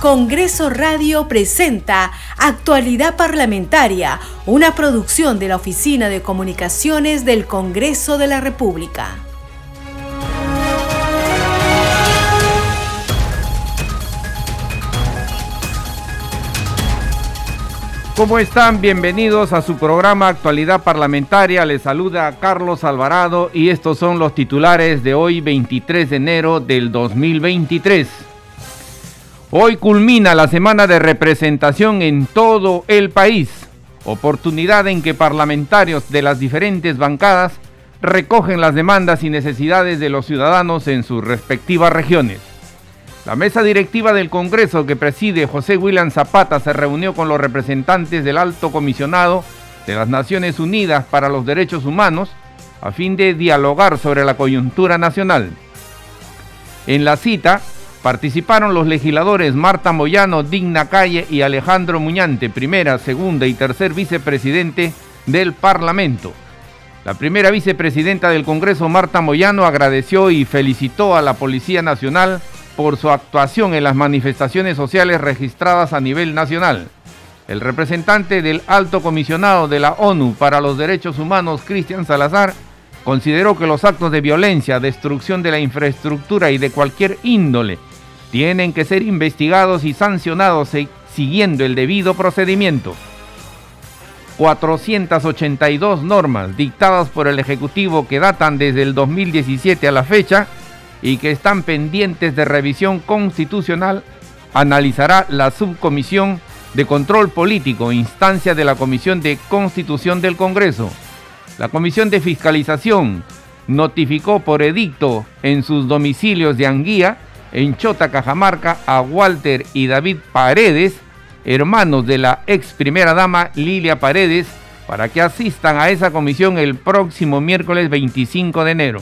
Congreso Radio presenta Actualidad Parlamentaria, una producción de la Oficina de Comunicaciones del Congreso de la República. ¿Cómo están? Bienvenidos a su programa Actualidad Parlamentaria. Les saluda Carlos Alvarado y estos son los titulares de hoy 23 de enero del 2023. Hoy culmina la semana de representación en todo el país, oportunidad en que parlamentarios de las diferentes bancadas recogen las demandas y necesidades de los ciudadanos en sus respectivas regiones. La mesa directiva del Congreso que preside José William Zapata se reunió con los representantes del Alto Comisionado de las Naciones Unidas para los Derechos Humanos a fin de dialogar sobre la coyuntura nacional. En la cita, Participaron los legisladores Marta Moyano, Digna Calle y Alejandro Muñante, primera, segunda y tercer vicepresidente del Parlamento. La primera vicepresidenta del Congreso, Marta Moyano, agradeció y felicitó a la Policía Nacional por su actuación en las manifestaciones sociales registradas a nivel nacional. El representante del Alto Comisionado de la ONU para los Derechos Humanos, Cristian Salazar, consideró que los actos de violencia, destrucción de la infraestructura y de cualquier índole tienen que ser investigados y sancionados siguiendo el debido procedimiento. 482 normas dictadas por el Ejecutivo que datan desde el 2017 a la fecha y que están pendientes de revisión constitucional, analizará la Subcomisión de Control Político, instancia de la Comisión de Constitución del Congreso. La Comisión de Fiscalización notificó por edicto en sus domicilios de Anguía en Chota, Cajamarca, a Walter y David Paredes, hermanos de la ex primera dama Lilia Paredes, para que asistan a esa comisión el próximo miércoles 25 de enero.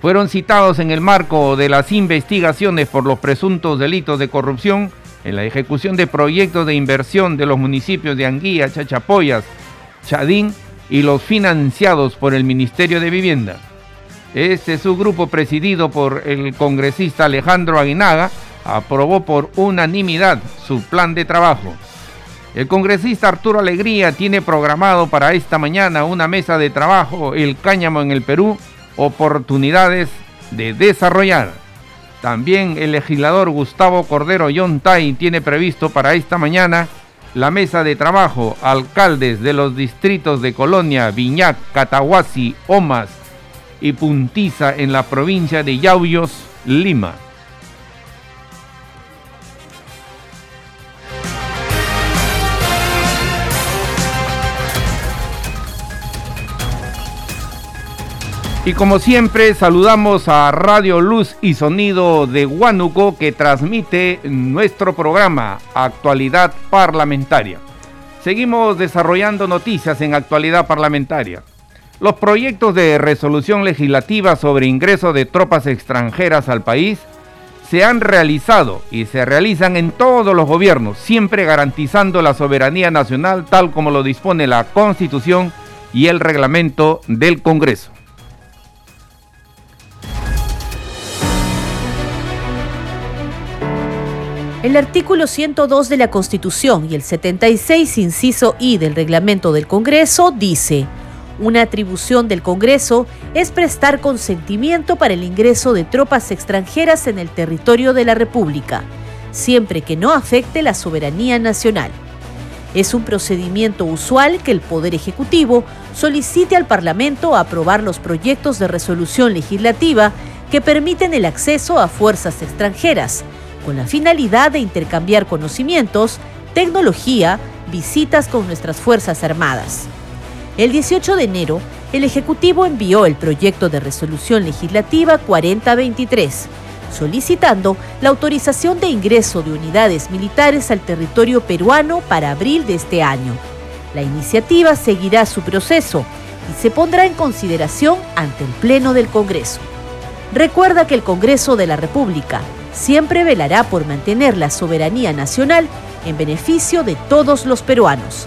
Fueron citados en el marco de las investigaciones por los presuntos delitos de corrupción en la ejecución de proyectos de inversión de los municipios de Anguía, Chachapoyas, Chadín y los financiados por el Ministerio de Vivienda. Este subgrupo presidido por el congresista Alejandro Aguinaga aprobó por unanimidad su plan de trabajo. El congresista Arturo Alegría tiene programado para esta mañana una mesa de trabajo, el cáñamo en el Perú, oportunidades de desarrollar. También el legislador Gustavo Cordero Yontay tiene previsto para esta mañana la mesa de trabajo, alcaldes de los distritos de Colonia, Viñac, Catahuasi, Omas, y Puntiza en la provincia de Yauyos, Lima. Y como siempre saludamos a Radio Luz y Sonido de Huánuco que transmite nuestro programa Actualidad Parlamentaria. Seguimos desarrollando noticias en Actualidad Parlamentaria. Los proyectos de resolución legislativa sobre ingreso de tropas extranjeras al país se han realizado y se realizan en todos los gobiernos, siempre garantizando la soberanía nacional tal como lo dispone la Constitución y el reglamento del Congreso. El artículo 102 de la Constitución y el 76, inciso I del reglamento del Congreso dice, una atribución del Congreso es prestar consentimiento para el ingreso de tropas extranjeras en el territorio de la República, siempre que no afecte la soberanía nacional. Es un procedimiento usual que el Poder Ejecutivo solicite al Parlamento aprobar los proyectos de resolución legislativa que permiten el acceso a fuerzas extranjeras, con la finalidad de intercambiar conocimientos, tecnología, visitas con nuestras Fuerzas Armadas. El 18 de enero, el Ejecutivo envió el proyecto de resolución legislativa 4023, solicitando la autorización de ingreso de unidades militares al territorio peruano para abril de este año. La iniciativa seguirá su proceso y se pondrá en consideración ante el Pleno del Congreso. Recuerda que el Congreso de la República siempre velará por mantener la soberanía nacional en beneficio de todos los peruanos.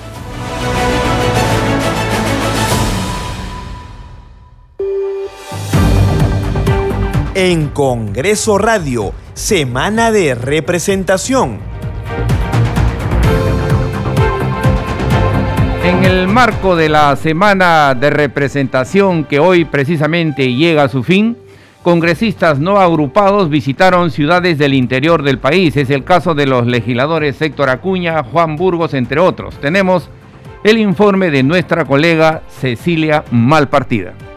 En Congreso Radio, Semana de Representación. En el marco de la Semana de Representación que hoy precisamente llega a su fin, congresistas no agrupados visitaron ciudades del interior del país. Es el caso de los legisladores Héctor Acuña, Juan Burgos, entre otros. Tenemos el informe de nuestra colega Cecilia Malpartida.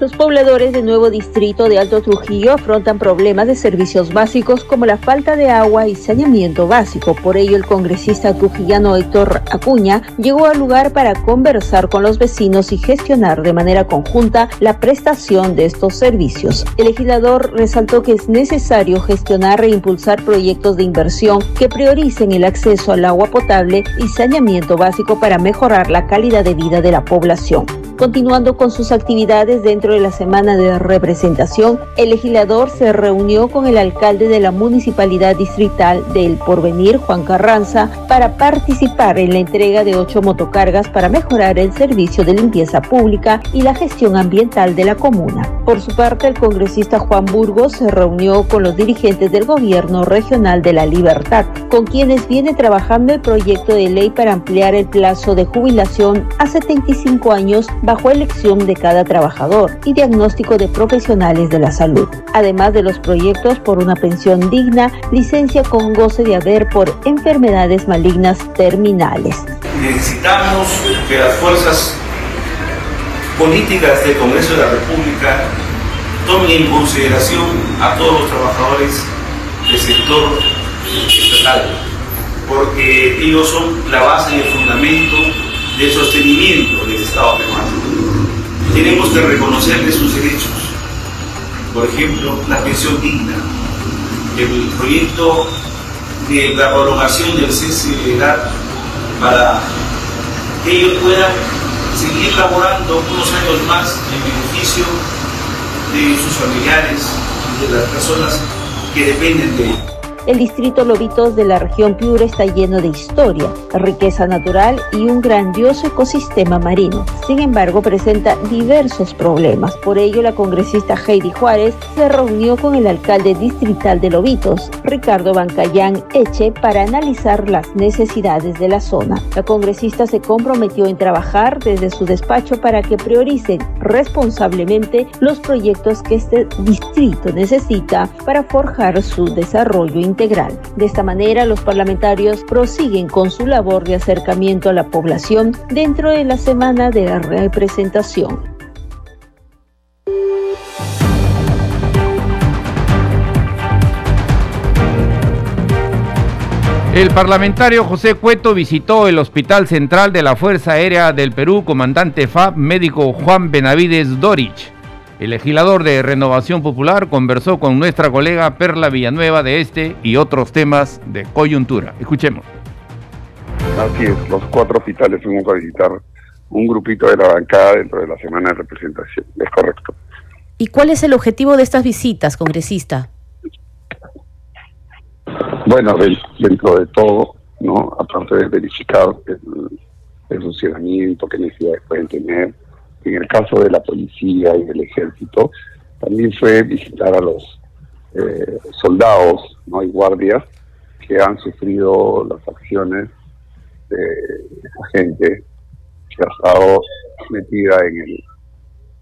Los pobladores del nuevo distrito de Alto Trujillo afrontan problemas de servicios básicos como la falta de agua y saneamiento básico. Por ello, el congresista trujillano Héctor Acuña llegó al lugar para conversar con los vecinos y gestionar de manera conjunta la prestación de estos servicios. El legislador resaltó que es necesario gestionar e impulsar proyectos de inversión que prioricen el acceso al agua potable y saneamiento básico para mejorar la calidad de vida de la población. Continuando con sus actividades dentro de la semana de representación, el legislador se reunió con el alcalde de la municipalidad distrital del Porvenir, Juan Carranza, para participar en la entrega de ocho motocargas para mejorar el servicio de limpieza pública y la gestión ambiental de la comuna. Por su parte, el congresista Juan Burgos se reunió con los dirigentes del gobierno regional de la Libertad, con quienes viene trabajando el proyecto de ley para ampliar el plazo de jubilación a 75 años bajo elección de cada trabajador y diagnóstico de profesionales de la salud, además de los proyectos por una pensión digna, licencia con goce de haber por enfermedades malignas terminales. Necesitamos que las fuerzas políticas del Congreso de la República tomen en consideración a todos los trabajadores del sector estatal, porque ellos son la base y el fundamento del sostenimiento del Estado peruano tenemos que reconocerles sus derechos. Por ejemplo, la pensión digna, el proyecto de la prolongación del cese de edad para que ellos puedan seguir laborando unos años más en beneficio de sus familiares y de las personas que dependen de ellos. El distrito Lobitos de la región Piura está lleno de historia, riqueza natural y un grandioso ecosistema marino. Sin embargo, presenta diversos problemas. Por ello, la congresista Heidi Juárez se reunió con el alcalde distrital de Lobitos, Ricardo Bancayán Eche, para analizar las necesidades de la zona. La congresista se comprometió en trabajar desde su despacho para que prioricen responsablemente los proyectos que este distrito necesita para forjar su desarrollo integral. De esta manera, los parlamentarios prosiguen con su labor de acercamiento a la población dentro de la semana de la representación. El parlamentario José Cueto visitó el Hospital Central de la Fuerza Aérea del Perú, comandante FAB, médico Juan Benavides Dorich. El legislador de Renovación Popular conversó con nuestra colega Perla Villanueva de este y otros temas de coyuntura. Escuchemos. Así es, los cuatro hospitales fuimos a visitar un grupito de la bancada dentro de la semana de representación. Es correcto. ¿Y cuál es el objetivo de estas visitas, congresista? Bueno, dentro de todo, no aparte de verificar el, el funcionamiento, qué necesidades pueden tener, en el caso de la policía y del ejército, también fue visitar a los eh, soldados ¿no? y guardias que han sufrido las acciones de esa gente que ha estado metida en,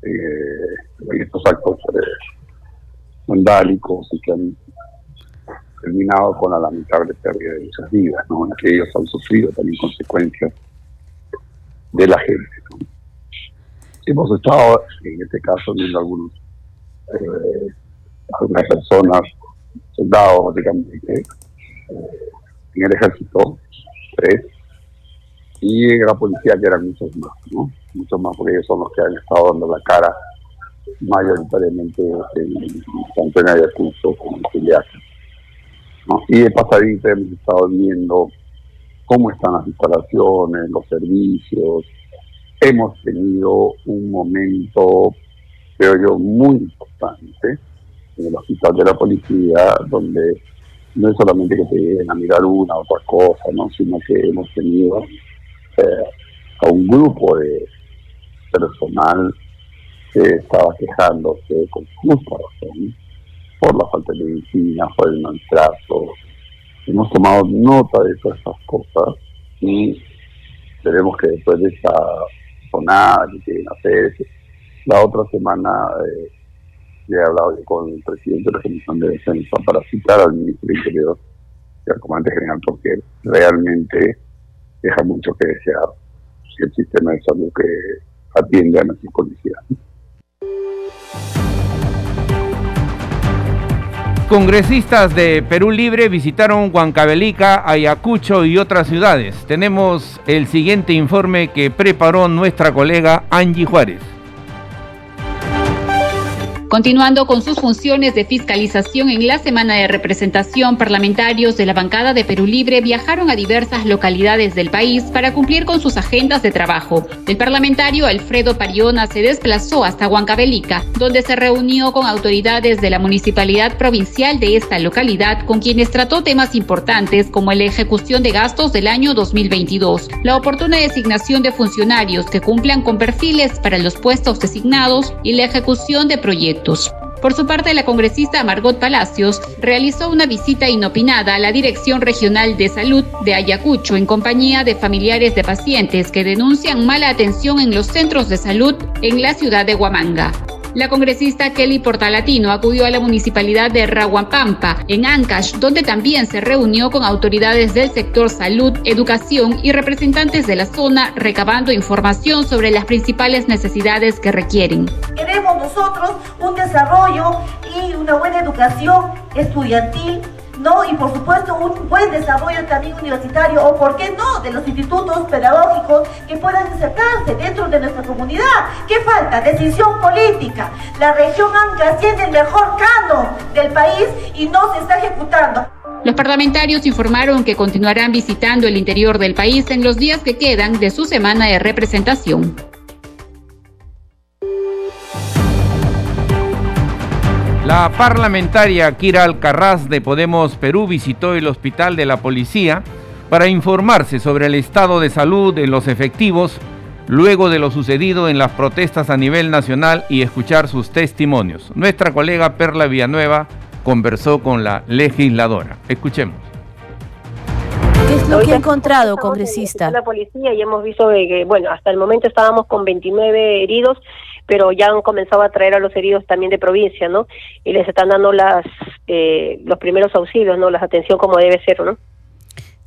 en, estos actos eh, vandálicos y que han terminado con la lamentable pérdida de muchas vidas, ¿no? en que ellos han sufrido también consecuencias de la gente. Hemos estado, en este caso, viendo algunos, eh, algunas personas, soldados, básicamente, eh, en el ejército, tres, y en la policía, que eran muchos más, ¿no? Muchos más, porque ellos son los que han estado dando la cara mayoritariamente en tanto en Ayacucho como en. Y de pasadita hemos estado viendo cómo están las instalaciones, los servicios, hemos tenido un momento, creo yo, muy importante en el hospital de la policía, donde no es solamente que te lleguen a mirar una u otra cosa, ¿no? sino que hemos tenido eh, a un grupo de personal que estaba quejándose con justa razón por la falta de medicina, por el maltrato. Hemos tomado nota de todas estas cosas y esperemos que después de esta jornada que quieren hacer, la otra semana eh, he hablado con el presidente de la Comisión de Defensa para citar al ministro de Interior y al comandante general porque realmente deja mucho que desear el sistema de salud que atiende a nuestras policías. Congresistas de Perú Libre visitaron Huancavelica, Ayacucho y otras ciudades. Tenemos el siguiente informe que preparó nuestra colega Angie Juárez. Continuando con sus funciones de fiscalización en la semana de representación, parlamentarios de la bancada de Perú Libre viajaron a diversas localidades del país para cumplir con sus agendas de trabajo. El parlamentario Alfredo Pariona se desplazó hasta Huancavelica, donde se reunió con autoridades de la municipalidad provincial de esta localidad, con quienes trató temas importantes como la ejecución de gastos del año 2022, la oportuna designación de funcionarios que cumplan con perfiles para los puestos designados y la ejecución de proyectos por su parte, la congresista Margot Palacios realizó una visita inopinada a la Dirección Regional de Salud de Ayacucho en compañía de familiares de pacientes que denuncian mala atención en los centros de salud en la ciudad de Huamanga. La congresista Kelly Portalatino acudió a la municipalidad de Raguampampa, en Ancash, donde también se reunió con autoridades del sector salud, educación y representantes de la zona, recabando información sobre las principales necesidades que requieren. Queremos nosotros un desarrollo y una buena educación estudiantil ¿no? Y por supuesto un buen desarrollo también universitario o, ¿por qué no?, de los institutos pedagógicos que puedan insertarse dentro de nuestra comunidad. ¿Qué falta? Decisión política. La región Anca tiene el mejor cano del país y no se está ejecutando. Los parlamentarios informaron que continuarán visitando el interior del país en los días que quedan de su semana de representación. La parlamentaria Kira Alcarraz de Podemos Perú visitó el hospital de la policía para informarse sobre el estado de salud de los efectivos luego de lo sucedido en las protestas a nivel nacional y escuchar sus testimonios. Nuestra colega Perla Villanueva conversó con la legisladora. Escuchemos. ¿Qué es lo que ha encontrado, congresista? La policía y hemos visto que, bueno, hasta el momento estábamos con 29 heridos pero ya han comenzado a traer a los heridos también de provincia, ¿no? Y les están dando las eh, los primeros auxilios, ¿no? Las atención como debe ser, ¿no?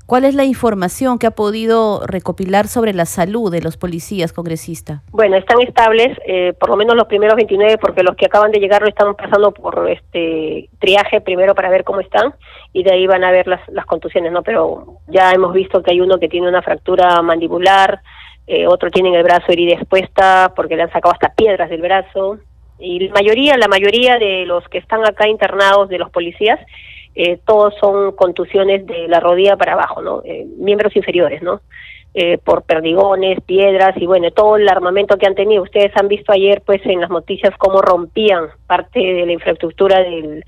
¿Cuál es la información que ha podido recopilar sobre la salud de los policías, congresista? Bueno, están estables, eh, por lo menos los primeros 29, porque los que acaban de llegar lo están pasando por este triaje primero para ver cómo están y de ahí van a ver las, las contusiones, ¿no? Pero ya hemos visto que hay uno que tiene una fractura mandibular, eh, otro tienen el brazo herida expuesta porque le han sacado hasta piedras del brazo. Y la mayoría, la mayoría de los que están acá internados, de los policías, eh, todos son contusiones de la rodilla para abajo, ¿no? Eh, miembros inferiores, ¿no? Eh, por perdigones, piedras y bueno, todo el armamento que han tenido. Ustedes han visto ayer, pues, en las noticias cómo rompían parte de la infraestructura del,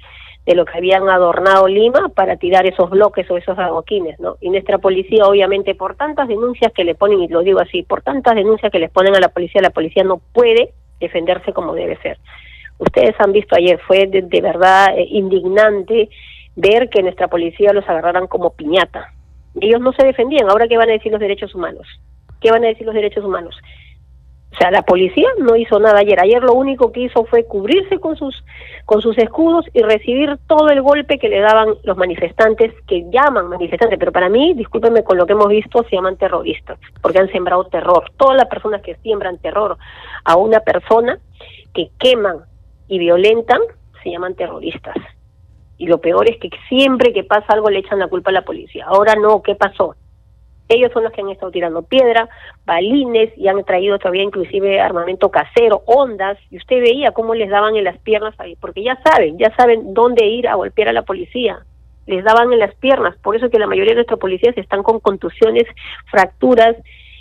de lo que habían adornado Lima para tirar esos bloques o esos adoquines, ¿no? Y nuestra policía, obviamente, por tantas denuncias que le ponen, y lo digo así, por tantas denuncias que les ponen a la policía, la policía no puede defenderse como debe ser. Ustedes han visto ayer, fue de, verdad eh, indignante ver que nuestra policía los agarraran como piñata. Ellos no se defendían, ahora qué van a decir los derechos humanos? ¿Qué van a decir los derechos humanos? O sea, la policía no hizo nada ayer. Ayer lo único que hizo fue cubrirse con sus con sus escudos y recibir todo el golpe que le daban los manifestantes que llaman manifestantes, pero para mí, discúlpenme con lo que hemos visto, se llaman terroristas, porque han sembrado terror. Todas las personas que siembran terror a una persona que queman y violentan se llaman terroristas. Y lo peor es que siempre que pasa algo le echan la culpa a la policía. Ahora no, ¿qué pasó? Ellos son los que han estado tirando piedra, balines y han traído todavía inclusive armamento casero, ondas, y usted veía cómo les daban en las piernas ahí, porque ya saben, ya saben dónde ir a golpear a la policía. Les daban en las piernas, por eso que la mayoría de nuestros policías están con contusiones, fracturas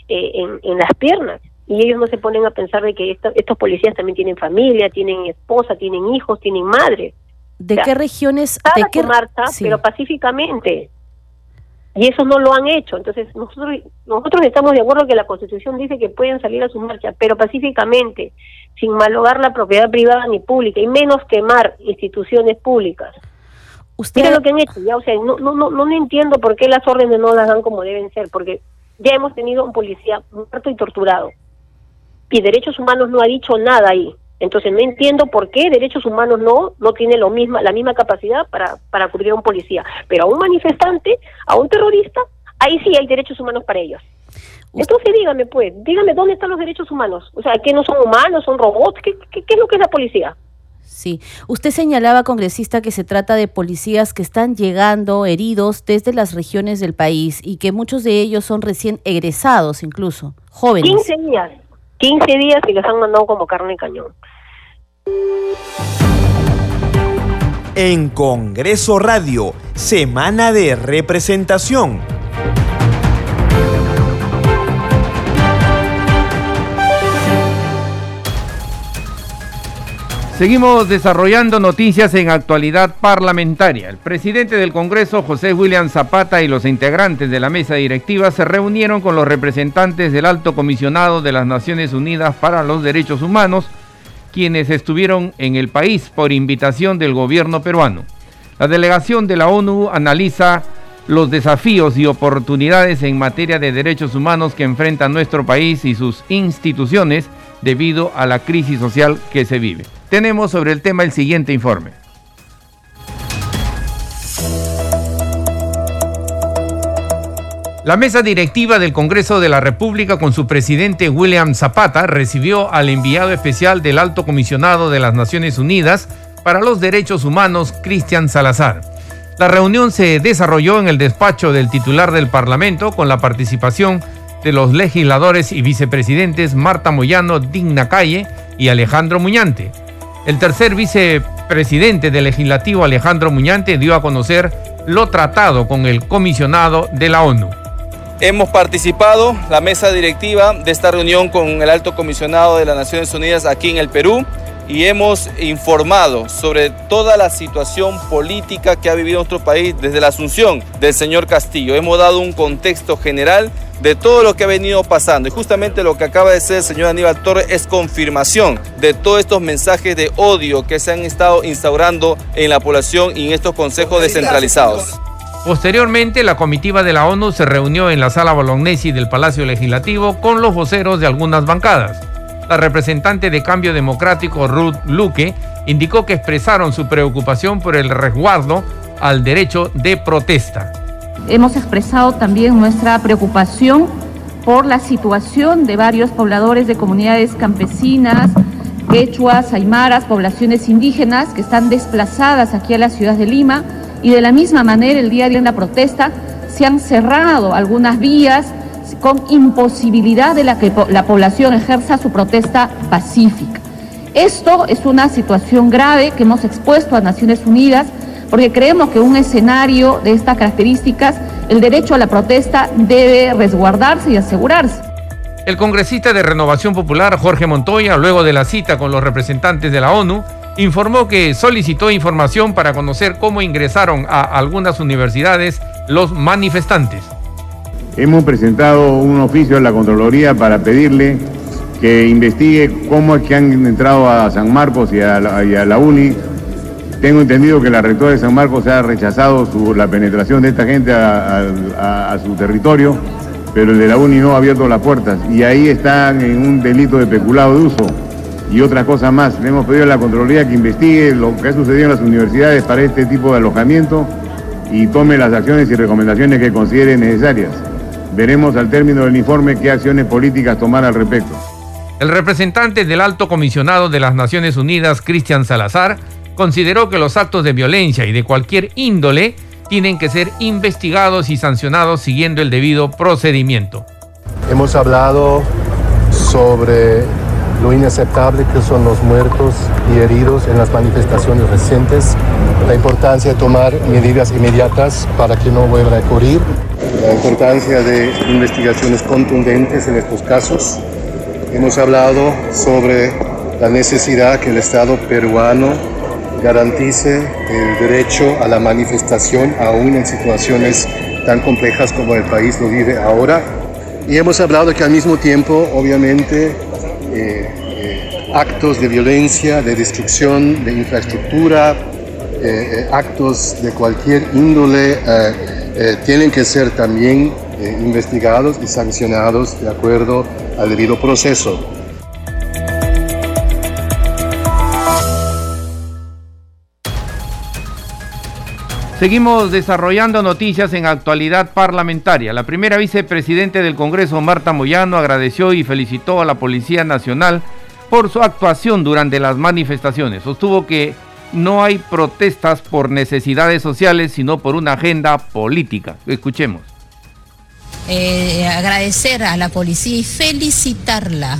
eh, en, en las piernas y ellos no se ponen a pensar de que estos policías también tienen familia, tienen esposa, tienen hijos, tienen madre. ¿De qué regiones? ¿De qué marcha? Pero pacíficamente. Y eso no lo han hecho. Entonces, nosotros, nosotros estamos de acuerdo que la Constitución dice que pueden salir a su marcha, pero pacíficamente, sin malogar la propiedad privada ni pública, y menos quemar instituciones públicas. Usted... Mira lo que han hecho, ya, o sea, no, no, no, no entiendo por qué las órdenes no las dan como deben ser, porque ya hemos tenido un policía muerto y torturado, y Derechos Humanos no ha dicho nada ahí. Entonces no entiendo por qué derechos humanos no no tiene lo misma la misma capacidad para para cubrir a un policía, pero a un manifestante, a un terrorista, ahí sí hay derechos humanos para ellos. Entonces dígame pues, dígame dónde están los derechos humanos. O sea, que no son humanos, son robots, ¿qué, qué, qué es lo que es la policía? Sí, usted señalaba, congresista, que se trata de policías que están llegando heridos desde las regiones del país y que muchos de ellos son recién egresados incluso, jóvenes. 15 días, 15 días y los han mandado como carne y cañón. En Congreso Radio, Semana de Representación. Seguimos desarrollando noticias en actualidad parlamentaria. El presidente del Congreso, José William Zapata, y los integrantes de la mesa directiva se reunieron con los representantes del Alto Comisionado de las Naciones Unidas para los Derechos Humanos, quienes estuvieron en el país por invitación del gobierno peruano. La delegación de la ONU analiza los desafíos y oportunidades en materia de derechos humanos que enfrenta nuestro país y sus instituciones debido a la crisis social que se vive. Tenemos sobre el tema el siguiente informe. La mesa directiva del Congreso de la República con su presidente William Zapata recibió al enviado especial del Alto Comisionado de las Naciones Unidas para los Derechos Humanos, Cristian Salazar. La reunión se desarrolló en el despacho del titular del Parlamento con la participación de los legisladores y vicepresidentes Marta Moyano Digna Calle y Alejandro Muñante. El tercer vicepresidente del legislativo Alejandro Muñante dio a conocer lo tratado con el comisionado de la ONU. Hemos participado, la mesa directiva de esta reunión con el alto comisionado de las Naciones Unidas aquí en el Perú y hemos informado sobre toda la situación política que ha vivido nuestro país desde la asunción del señor Castillo. Hemos dado un contexto general de todo lo que ha venido pasando. Y justamente lo que acaba de ser el señor Aníbal Torres es confirmación de todos estos mensajes de odio que se han estado instaurando en la población y en estos consejos descentralizados. Posteriormente, la comitiva de la ONU se reunió en la sala Bolognesi del Palacio Legislativo con los voceros de algunas bancadas. La representante de Cambio Democrático, Ruth Luque, indicó que expresaron su preocupación por el resguardo al derecho de protesta. Hemos expresado también nuestra preocupación por la situación de varios pobladores de comunidades campesinas, quechuas, aymaras, poblaciones indígenas que están desplazadas aquí a la ciudad de Lima y de la misma manera el día de la protesta se han cerrado algunas vías con imposibilidad de la que la población ejerza su protesta pacífica. Esto es una situación grave que hemos expuesto a Naciones Unidas porque creemos que un escenario de estas características, el derecho a la protesta debe resguardarse y asegurarse. El congresista de Renovación Popular, Jorge Montoya, luego de la cita con los representantes de la ONU, informó que solicitó información para conocer cómo ingresaron a algunas universidades los manifestantes. Hemos presentado un oficio a la Contraloría para pedirle que investigue cómo es que han entrado a San Marcos y a la, UNI tengo entendido que la rectora de San Marcos ha rechazado la penetración de esta gente a, su territorio, pero el de la UNI no ha abierto las puertas y ahí están en un delito de peculado de uso y otras cosas más. Le hemos pedido a la Contraloría que investigue lo que ha sucedido en las universidades para este tipo de alojamiento y tome las acciones y recomendaciones que considere necesarias. Veremos al término del informe qué acciones políticas tomar al respecto. El representante del alto comisionado de las Naciones Unidas, Cristian Salazar, consideró que los actos de violencia y de cualquier índole tienen que ser investigados y sancionados siguiendo el debido procedimiento. Hemos hablado sobre lo inaceptable que son los muertos y heridos en las manifestaciones recientes, la importancia de tomar medidas inmediatas para que no vuelva a ocurrir, la importancia de investigaciones contundentes en estos casos. Hemos hablado sobre la necesidad que el Estado peruano garantice el derecho a la manifestación aún en situaciones tan complejas como el país lo vive ahora. Y hemos hablado que al mismo tiempo, obviamente, eh, eh, actos de violencia, de destrucción de infraestructura, eh, actos de cualquier índole tienen que ser también investigados y sancionados de acuerdo al debido proceso. Seguimos desarrollando noticias en actualidad parlamentaria. La primera vicepresidente del Congreso, Marta Moyano, agradeció y felicitó a la Policía Nacional por su actuación durante las manifestaciones. Sostuvo que no hay protestas por necesidades sociales, sino por una agenda política. Escuchemos. Eh, agradecer a la policía y felicitarla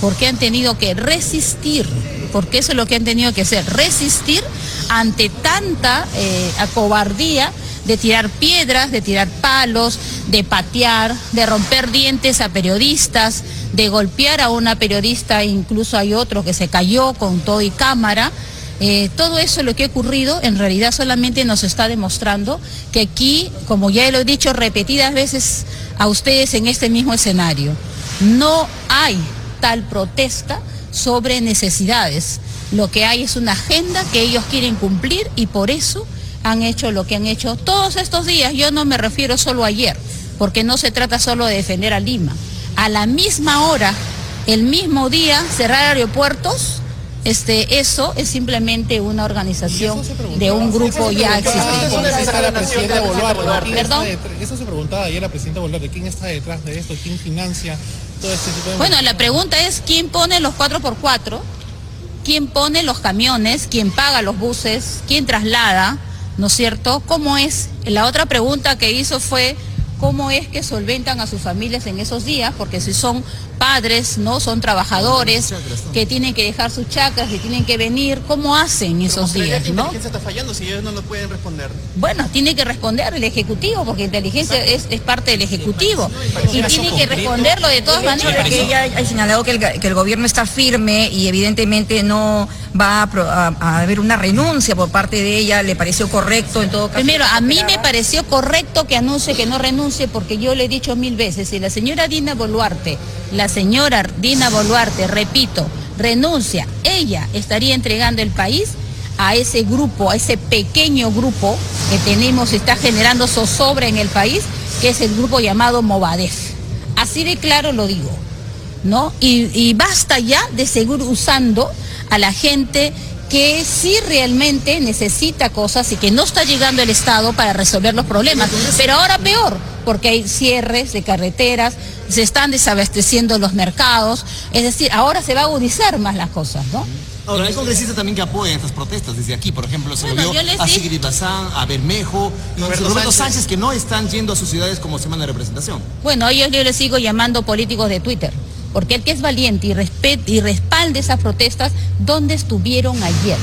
porque han tenido que resistir, porque eso es lo que han tenido que hacer, resistir ante tanta eh, acobardía de tirar piedras, de tirar palos, de patear, de romper dientes a periodistas, de golpear a una periodista, incluso hay otro que se cayó con todo y cámara. Eh, todo eso lo que ha ocurrido en realidad solamente nos está demostrando que aquí, como ya lo he dicho repetidas veces a ustedes en este mismo escenario, no hay tal protesta sobre necesidades. Lo que hay es una agenda que ellos quieren cumplir y por eso han hecho lo que han hecho todos estos días. Yo no me refiero solo a ayer, porque no se trata solo de defender a Lima. A la misma hora, el mismo día, cerrar aeropuertos, este, eso es simplemente una organización de un grupo ya existente. ¿Perdón? Eso se preguntaba ayer la presidenta Boluarte, ¿quién está detrás de esto? ¿Quién financia todo este tipo de... Bueno, la pregunta es quién pone los 4x4, quién pone los camiones, quién paga los buses, quién traslada, ¿no es cierto? ¿Cómo es? La otra pregunta que hizo fue cómo es que solventan a sus familias en esos días, porque si son padres, ¿no? Son trabajadores que tienen que dejar sus chacras, que tienen que venir, ¿cómo hacen esos días, ¿Qué inteligencia está fallando si ellos no lo pueden responder? Bueno, tiene que responder el Ejecutivo, porque inteligencia es, parte del Ejecutivo. Y tiene que responderlo de todas maneras. Que ella ha señalado que el, gobierno está firme y evidentemente no va a, haber una renuncia por parte de ella, ¿le pareció correcto en todo caso? Primero, a mí me pareció correcto que anuncie que no renuncie, porque yo le he dicho mil veces, si la señora Dina Boluarte la señora Dina Boluarte, repito, renuncia, ella estaría entregando el país a ese grupo, a ese pequeño grupo que tenemos, está generando zozobra en el país, que es el grupo llamado Movadef. Así de claro lo digo, ¿no? Y, y basta ya de seguir usando a la gente que sí realmente necesita cosas y que no está llegando el Estado para resolver los problemas. Pero ahora peor, porque hay cierres de carreteras, se están desabasteciendo los mercados, es decir, ahora se va a agudizar más las cosas, ¿no? Ahora, hay congresistas también que apoyan estas protestas desde aquí, por ejemplo, se lo vio a Sigrid Bazán, a Bermejo y Roberto, Roberto Sánchez. que no están yendo a sus ciudades como semana de representación. Bueno, ellos yo les sigo llamando políticos de Twitter, porque el que es valiente y, y respalde esas protestas, ¿dónde estuvieron ayer?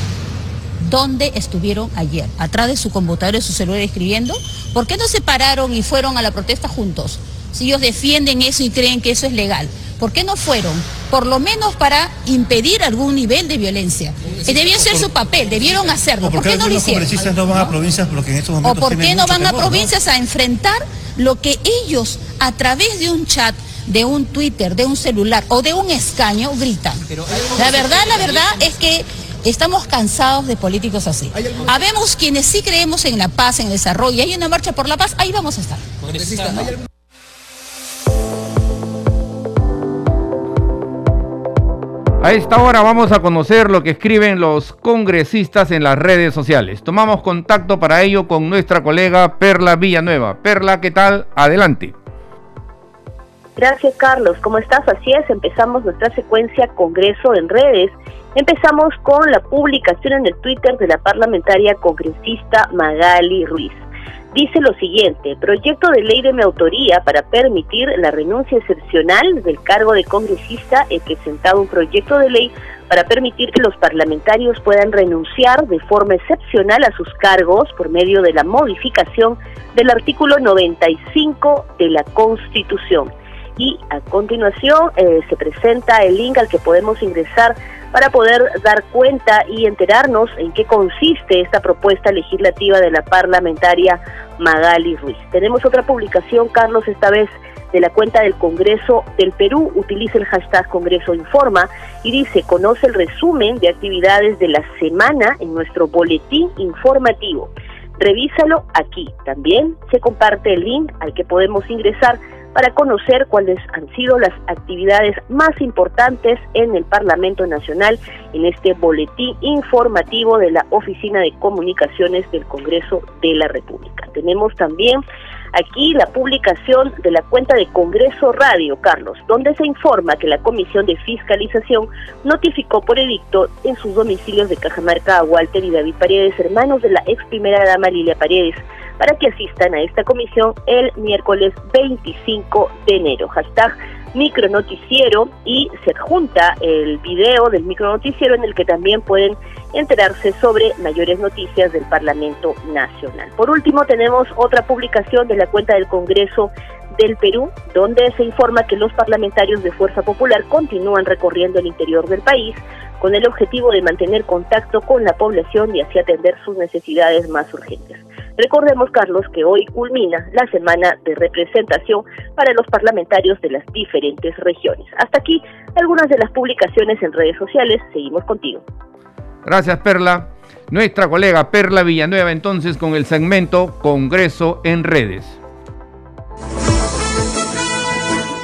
¿Dónde estuvieron ayer? ¿Atrás de su computadora y su celular escribiendo? ¿Por qué no se pararon y fueron a la protesta juntos? Si ellos defienden eso y creen que eso es legal. ¿Por qué no fueron? Por lo menos para impedir algún nivel de violencia. Que debió ser su papel, debieron hacerlo. ¿Por qué no lo hicieron? no van a provincias porque en estos momentos ¿O por qué no van a provincias a enfrentar lo que ellos a través de un chat de un Twitter, de un celular o de un escaño gritan. La verdad, la verdad es que estamos cansados de políticos así. Habemos quienes sí creemos en la paz, en el desarrollo, y hay una marcha por la paz, ahí vamos a estar. A esta hora vamos a conocer lo que escriben los congresistas en las redes sociales. Tomamos contacto para ello con nuestra colega Perla Villanueva. Perla, ¿qué tal? Adelante. Gracias, Carlos. ¿Cómo estás? Así es, empezamos nuestra secuencia Congreso en redes. Empezamos con la publicación en el Twitter de la parlamentaria congresista Magali Ruiz dice lo siguiente, proyecto de ley de mi autoría para permitir la renuncia excepcional del cargo de congresista, he presentado un proyecto de ley para permitir que los parlamentarios puedan renunciar de forma excepcional a sus cargos por medio de la modificación del artículo 95 de la Constitución. Y a continuación eh, se presenta el link al que podemos ingresar para poder dar cuenta y enterarnos en qué consiste esta propuesta legislativa de la parlamentaria Magali Ruiz. Tenemos otra publicación, Carlos, esta vez de la cuenta del Congreso del Perú, utiliza el hashtag Congreso Informa y dice, conoce el resumen de actividades de la semana en nuestro boletín informativo. Revísalo aquí. También se comparte el link al que podemos ingresar para conocer cuáles han sido las actividades más importantes en el Parlamento Nacional en este boletín informativo de la Oficina de Comunicaciones del Congreso de la República. Tenemos también Aquí la publicación de la cuenta de Congreso Radio, Carlos, donde se informa que la Comisión de Fiscalización notificó por edicto en sus domicilios de Cajamarca a Walter y David Paredes, hermanos de la ex primera dama Lilia Paredes, para que asistan a esta comisión el miércoles 25 de enero. Hashtag micronoticiero y se adjunta el video del micronoticiero en el que también pueden enterarse sobre mayores noticias del Parlamento Nacional. Por último, tenemos otra publicación de la cuenta del Congreso del Perú, donde se informa que los parlamentarios de Fuerza Popular continúan recorriendo el interior del país con el objetivo de mantener contacto con la población y así atender sus necesidades más urgentes. Recordemos, Carlos, que hoy culmina la semana de representación para los parlamentarios de las diferentes regiones. Hasta aquí algunas de las publicaciones en redes sociales. Seguimos contigo. Gracias, Perla. Nuestra colega Perla Villanueva entonces con el segmento Congreso en redes.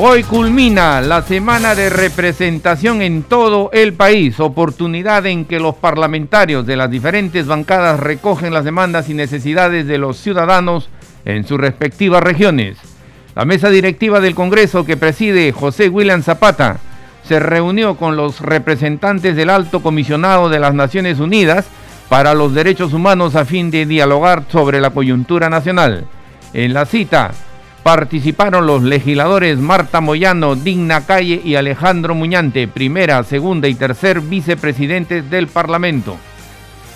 Hoy culmina la semana de representación en todo el país, oportunidad en que los parlamentarios de las diferentes bancadas recogen las demandas y necesidades de los ciudadanos en sus respectivas regiones. La mesa directiva del Congreso que preside José William Zapata se reunió con los representantes del Alto Comisionado de las Naciones Unidas para los Derechos Humanos a fin de dialogar sobre la coyuntura nacional. En la cita, participaron los legisladores Marta Moyano, Digna Calle y Alejandro Muñante, primera, segunda y tercer vicepresidentes del Parlamento.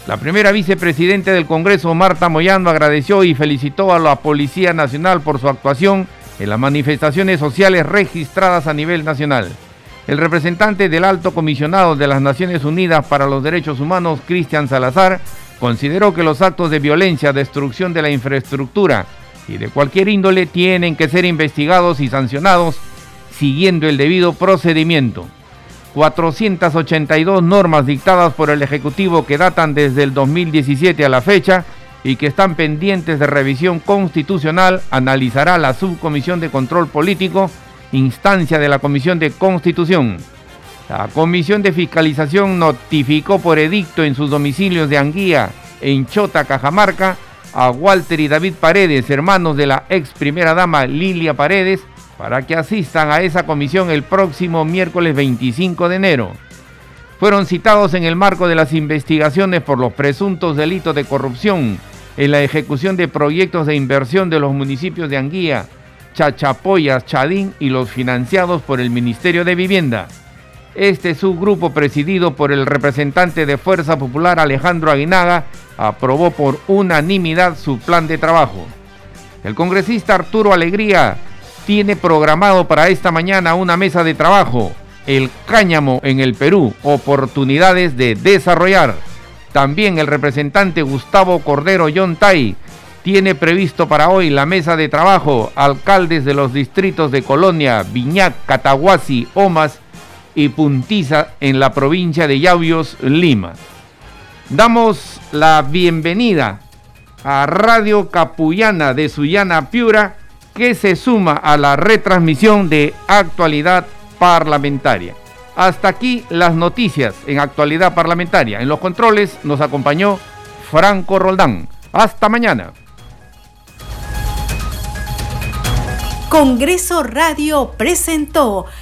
La primera vicepresidente del Congreso, Marta Moyano, agradeció y felicitó a la Policía Nacional por su actuación en las manifestaciones sociales registradas a nivel nacional. El representante del Alto Comisionado de las Naciones Unidas para los Derechos Humanos, Cristian Salazar, consideró que los actos de violencia, destrucción de la infraestructura, y de cualquier índole tienen que ser investigados y sancionados siguiendo el debido procedimiento. 482 normas dictadas por el Ejecutivo que datan desde el 2017 a la fecha y que están pendientes de revisión constitucional analizará la Subcomisión de Control Político, instancia de la Comisión de Constitución. La Comisión de Fiscalización notificó por edicto en sus domicilios de Anguía, en Chota, Cajamarca, a Walter y David Paredes, hermanos de la ex primera dama Lilia Paredes, para que asistan a esa comisión el próximo miércoles 25 de enero. Fueron citados en el marco de las investigaciones por los presuntos delitos de corrupción en la ejecución de proyectos de inversión de los municipios de Anguía, Chachapoyas, Chadín y los financiados por el Ministerio de Vivienda. Este subgrupo, presidido por el representante de Fuerza Popular Alejandro Aguinaga, aprobó por unanimidad su plan de trabajo. El congresista Arturo Alegría tiene programado para esta mañana una mesa de trabajo, el cáñamo en el Perú, oportunidades de desarrollar. También el representante Gustavo Cordero Yontay tiene previsto para hoy la mesa de trabajo alcaldes de los distritos de Colonia, Viñac, Catahuasi, Omas y Puntiza en la provincia de Yauyos, Lima. Damos la bienvenida a Radio Capullana de Sullana Piura que se suma a la retransmisión de actualidad parlamentaria. Hasta aquí las noticias en actualidad parlamentaria. En los controles nos acompañó Franco Roldán. Hasta mañana. Congreso Radio presentó